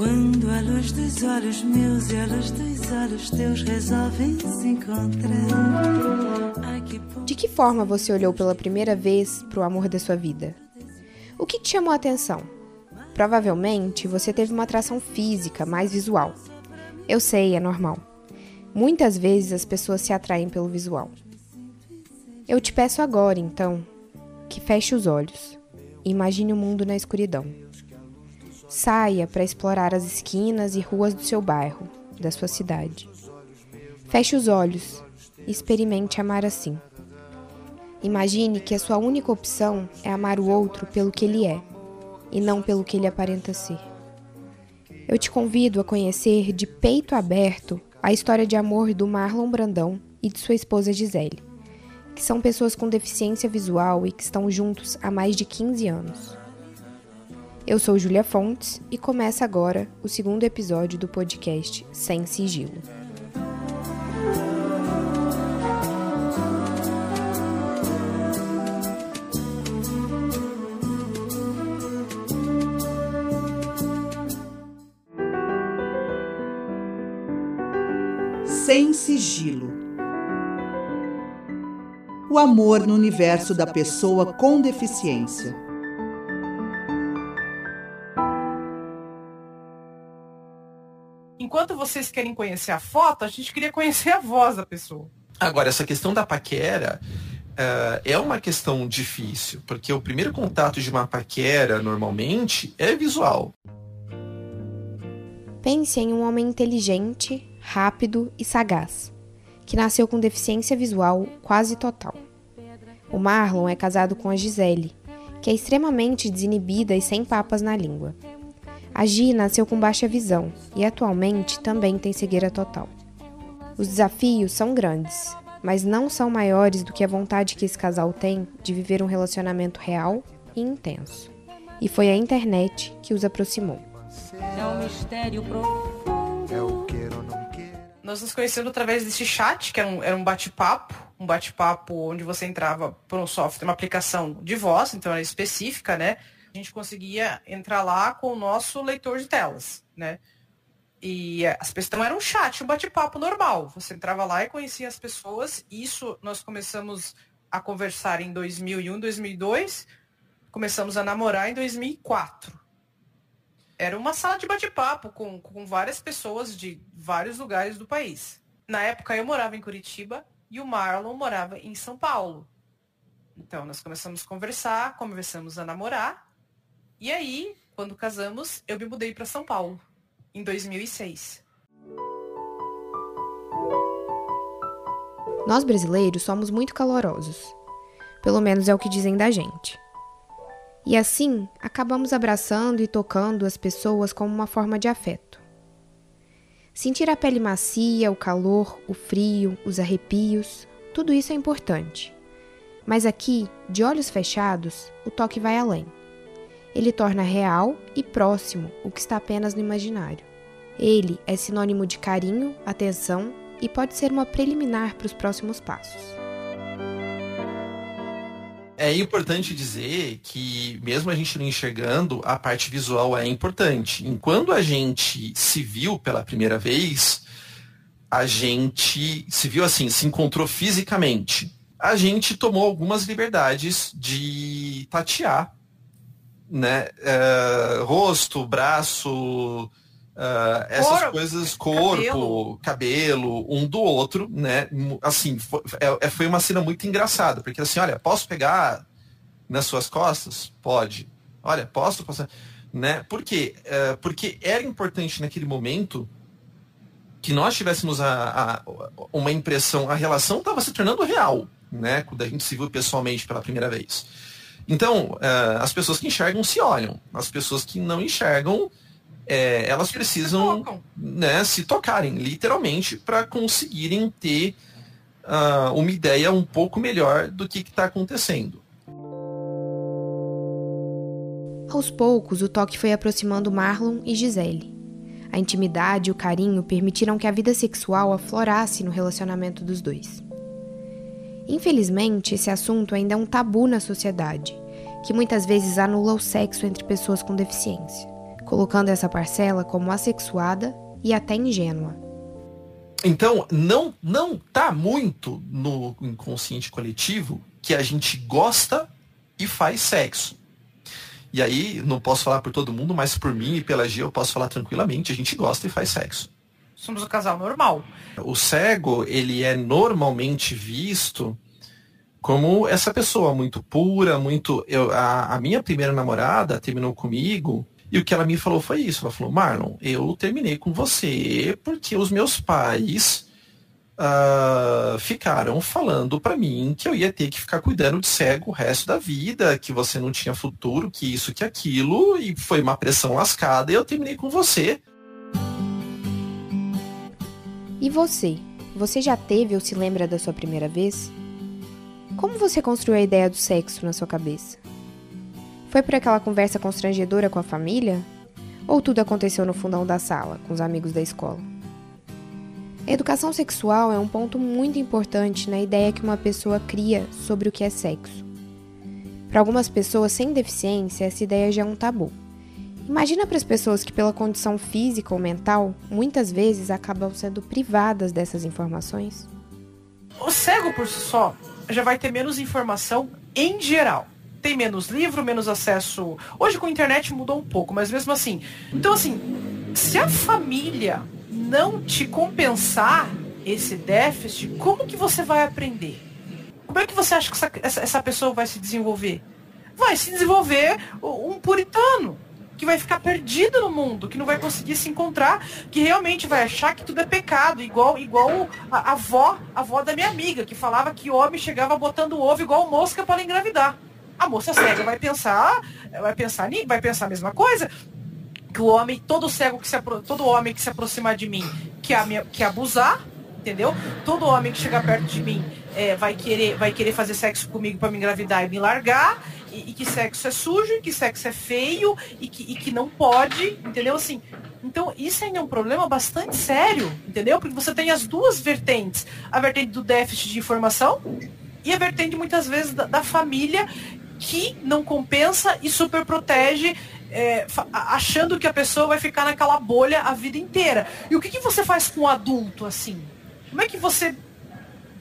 Quando a luz dos olhos meus e a luz dos olhos teus resolvem se encontrar. De que forma você olhou pela primeira vez para o amor da sua vida? O que te chamou a atenção? Provavelmente você teve uma atração física mais visual. Eu sei, é normal. Muitas vezes as pessoas se atraem pelo visual. Eu te peço agora, então, que feche os olhos e imagine o mundo na escuridão. Saia para explorar as esquinas e ruas do seu bairro, da sua cidade. Feche os olhos e experimente amar assim. Imagine que a sua única opção é amar o outro pelo que ele é e não pelo que ele aparenta ser. Eu te convido a conhecer de peito aberto a história de amor do Marlon Brandão e de sua esposa Gisele, que são pessoas com deficiência visual e que estão juntos há mais de 15 anos. Eu sou Julia Fontes e começa agora o segundo episódio do podcast Sem Sigilo. Sem sigilo. O amor no universo da pessoa com deficiência. Vocês querem conhecer a foto, a gente queria conhecer a voz da pessoa. Agora, essa questão da paquera uh, é uma questão difícil, porque o primeiro contato de uma paquera, normalmente, é visual. Pense em um homem inteligente, rápido e sagaz, que nasceu com deficiência visual quase total. O Marlon é casado com a Gisele, que é extremamente desinibida e sem papas na língua. A Gi nasceu com baixa visão e atualmente também tem cegueira total. Os desafios são grandes, mas não são maiores do que a vontade que esse casal tem de viver um relacionamento real e intenso. E foi a internet que os aproximou. É um mistério profundo. Nós nos conhecemos através desse chat, que era um, era um bate-papo, um bate-papo onde você entrava por um software, uma aplicação de voz, então era específica, né? A gente conseguia entrar lá com o nosso leitor de telas, né? E as pessoas então era um chat, um bate-papo normal. Você entrava lá e conhecia as pessoas. Isso nós começamos a conversar em 2001, 2002. Começamos a namorar em 2004. Era uma sala de bate-papo com, com várias pessoas de vários lugares do país. Na época eu morava em Curitiba e o Marlon morava em São Paulo. Então nós começamos a conversar, começamos a namorar. E aí, quando casamos, eu me mudei para São Paulo em 2006. Nós brasileiros somos muito calorosos. Pelo menos é o que dizem da gente. E assim, acabamos abraçando e tocando as pessoas como uma forma de afeto. Sentir a pele macia, o calor, o frio, os arrepios, tudo isso é importante. Mas aqui, de olhos fechados, o toque vai além. Ele torna real e próximo o que está apenas no imaginário. Ele é sinônimo de carinho, atenção e pode ser uma preliminar para os próximos passos. É importante dizer que, mesmo a gente não enxergando, a parte visual é importante. Enquanto a gente se viu pela primeira vez, a gente se viu assim, se encontrou fisicamente. A gente tomou algumas liberdades de tatear, né? É, rosto, braço, Uh, essas coisas, corpo, cabelo. cabelo. um do outro, né? Assim, foi, é, foi, uma cena muito engraçada, porque assim, olha, posso pegar nas suas costas? Pode. Olha, posso passar. Né? Por quê? Uh, porque era importante naquele momento que nós tivéssemos a, a, uma impressão, a relação estava se tornando real, né? Quando a gente se viu pessoalmente pela primeira vez. Então, uh, as pessoas que enxergam se olham, as pessoas que não enxergam é, elas precisam se, né, se tocarem, literalmente, para conseguirem ter uh, uma ideia um pouco melhor do que está acontecendo. Aos poucos, o toque foi aproximando Marlon e Gisele. A intimidade e o carinho permitiram que a vida sexual aflorasse no relacionamento dos dois. Infelizmente, esse assunto ainda é um tabu na sociedade, que muitas vezes anula o sexo entre pessoas com deficiência colocando essa parcela como assexuada e até ingênua. Então, não não tá muito no inconsciente coletivo que a gente gosta e faz sexo. E aí, não posso falar por todo mundo, mas por mim e pela Gia eu posso falar tranquilamente, a gente gosta e faz sexo. Somos um casal normal. O cego, ele é normalmente visto como essa pessoa muito pura, muito. Eu, a, a minha primeira namorada terminou comigo e o que ela me falou foi isso. Ela falou, Marlon, eu terminei com você porque os meus pais uh, ficaram falando para mim que eu ia ter que ficar cuidando de cego o resto da vida, que você não tinha futuro, que isso, que aquilo, e foi uma pressão lascada e eu terminei com você. E você? Você já teve ou se lembra da sua primeira vez? Como você construiu a ideia do sexo na sua cabeça? Foi por aquela conversa constrangedora com a família? Ou tudo aconteceu no fundão da sala, com os amigos da escola? A educação sexual é um ponto muito importante na ideia que uma pessoa cria sobre o que é sexo. Para algumas pessoas sem deficiência, essa ideia já é um tabu. Imagina para as pessoas que, pela condição física ou mental, muitas vezes acabam sendo privadas dessas informações. O cego por si só já vai ter menos informação em geral. Tem menos livro, menos acesso. Hoje com a internet mudou um pouco, mas mesmo assim. Então, assim, se a família não te compensar esse déficit, como que você vai aprender? Como é que você acha que essa, essa, essa pessoa vai se desenvolver? Vai se desenvolver um puritano que vai ficar perdido no mundo, que não vai conseguir se encontrar, que realmente vai achar que tudo é pecado, igual igual a, a avó, a avó da minha amiga, que falava que homem chegava botando ovo igual mosca para engravidar. A moça cega vai pensar, vai pensar, vai pensar a mesma coisa, que o homem, todo cego que se todo homem que se aproximar de mim quer, quer abusar, entendeu? Todo homem que chegar perto de mim é, vai querer vai querer fazer sexo comigo para me engravidar e me largar e, e, que sexo é sujo, e que sexo é feio, e que, e que não pode, entendeu? Assim, então isso ainda é um problema bastante sério, entendeu? Porque você tem as duas vertentes. A vertente do déficit de informação e a vertente, muitas vezes, da, da família que não compensa e super protege é, achando que a pessoa vai ficar naquela bolha a vida inteira. E o que, que você faz com um adulto assim? Como é que você,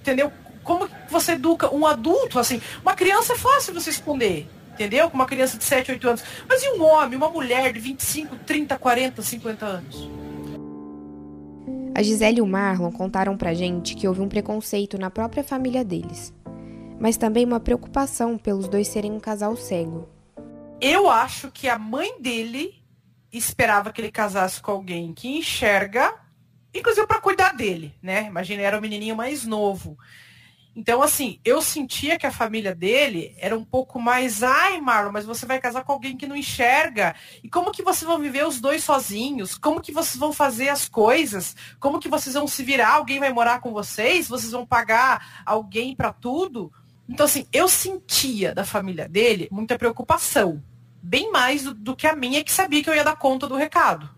entendeu? Como você educa um adulto, assim, uma criança é fácil você esconder, entendeu? Com uma criança de 7, 8 anos. Mas e um homem, uma mulher de 25, 30, 40, 50 anos? A Gisele e o Marlon contaram pra gente que houve um preconceito na própria família deles, mas também uma preocupação pelos dois serem um casal cego. Eu acho que a mãe dele esperava que ele casasse com alguém que enxerga, inclusive para cuidar dele, né? Imagina, era o menininho mais novo. Então, assim, eu sentia que a família dele era um pouco mais, ai, Marlon, mas você vai casar com alguém que não enxerga. E como que vocês vão viver os dois sozinhos? Como que vocês vão fazer as coisas? Como que vocês vão se virar? Alguém vai morar com vocês? Vocês vão pagar alguém para tudo? Então, assim, eu sentia da família dele muita preocupação. Bem mais do, do que a minha, que sabia que eu ia dar conta do recado.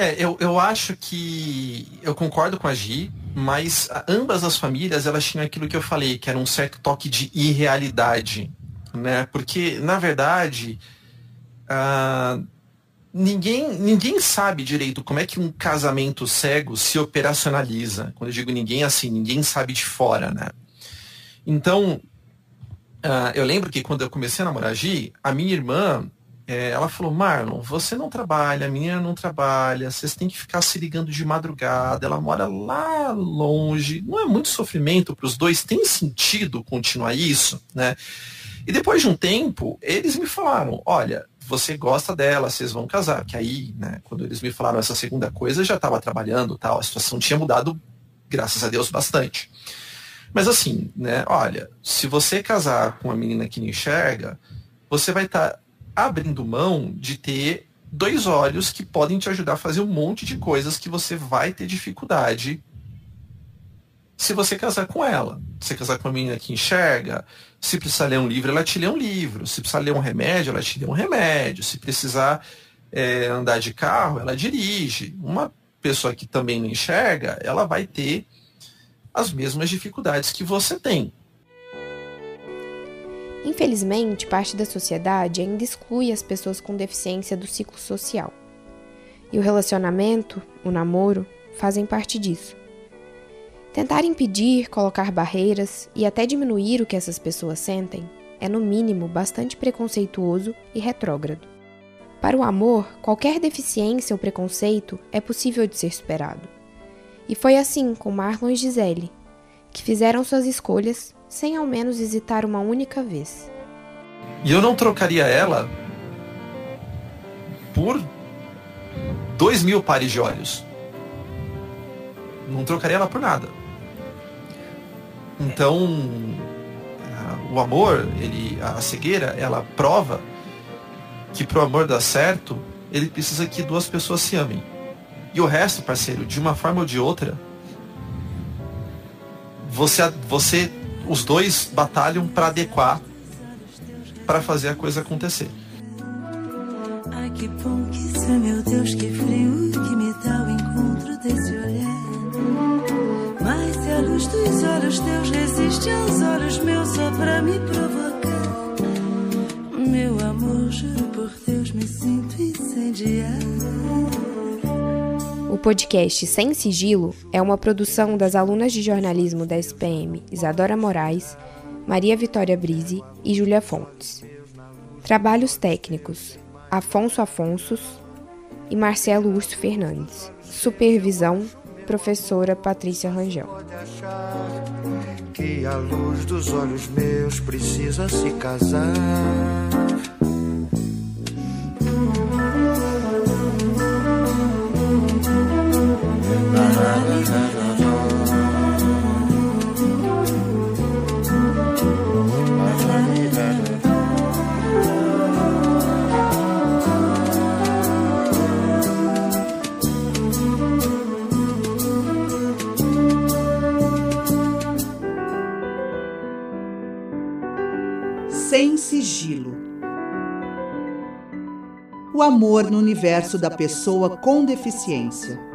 É, eu, eu acho que eu concordo com a Gi, mas ambas as famílias elas tinham aquilo que eu falei, que era um certo toque de irrealidade, né? Porque na verdade uh, ninguém ninguém sabe direito como é que um casamento cego se operacionaliza. Quando eu digo ninguém assim, ninguém sabe de fora, né? Então uh, eu lembro que quando eu comecei a namorar a Gi, a minha irmã é, ela falou, Marlon, você não trabalha, a menina não trabalha, vocês têm que ficar se ligando de madrugada, ela mora lá longe, não é muito sofrimento para os dois, tem sentido continuar isso, né? E depois de um tempo, eles me falaram, olha, você gosta dela, vocês vão casar. Que aí, né, quando eles me falaram essa segunda coisa, eu já estava trabalhando tal, a situação tinha mudado, graças a Deus, bastante. Mas assim, né, olha, se você casar com uma menina que não enxerga, você vai estar tá abrindo mão de ter dois olhos que podem te ajudar a fazer um monte de coisas que você vai ter dificuldade se você casar com ela. Se casar com uma menina que enxerga, se precisar ler um livro, ela te lê um livro. Se precisar ler um remédio, ela te lê um remédio. Se precisar é, andar de carro, ela dirige. Uma pessoa que também não enxerga, ela vai ter as mesmas dificuldades que você tem. Infelizmente, parte da sociedade ainda exclui as pessoas com deficiência do ciclo social. E o relacionamento, o namoro, fazem parte disso. Tentar impedir, colocar barreiras e até diminuir o que essas pessoas sentem é, no mínimo, bastante preconceituoso e retrógrado. Para o amor, qualquer deficiência ou preconceito é possível de ser superado. E foi assim com Marlon e Gisele, que fizeram suas escolhas sem ao menos hesitar uma única vez. E eu não trocaria ela por dois mil pares de olhos. Não trocaria ela por nada. Então, o amor, ele, a cegueira, ela prova que para o amor dar certo, ele precisa que duas pessoas se amem. E o resto, parceiro, de uma forma ou de outra, você, você os dois batalham para adequar para fazer a coisa acontecer. Ai que bom que isso é meu Deus, que frio que me dá o encontro desse olhar. Mas se a luz dos olhos teus resiste aos olhos meus só pra me provocar. Meu amor, juro por Deus, me sinto incendiar. Podcast Sem Sigilo é uma produção das alunas de jornalismo da SPM Isadora Moraes, Maria Vitória Brise e Júlia Fontes. Trabalhos técnicos: Afonso Afonsos e Marcelo Urso Fernandes. Supervisão: Professora Patrícia Rangel. Que a luz dos olhos meus precisa se casar. Sigilo. O amor no universo da pessoa com deficiência.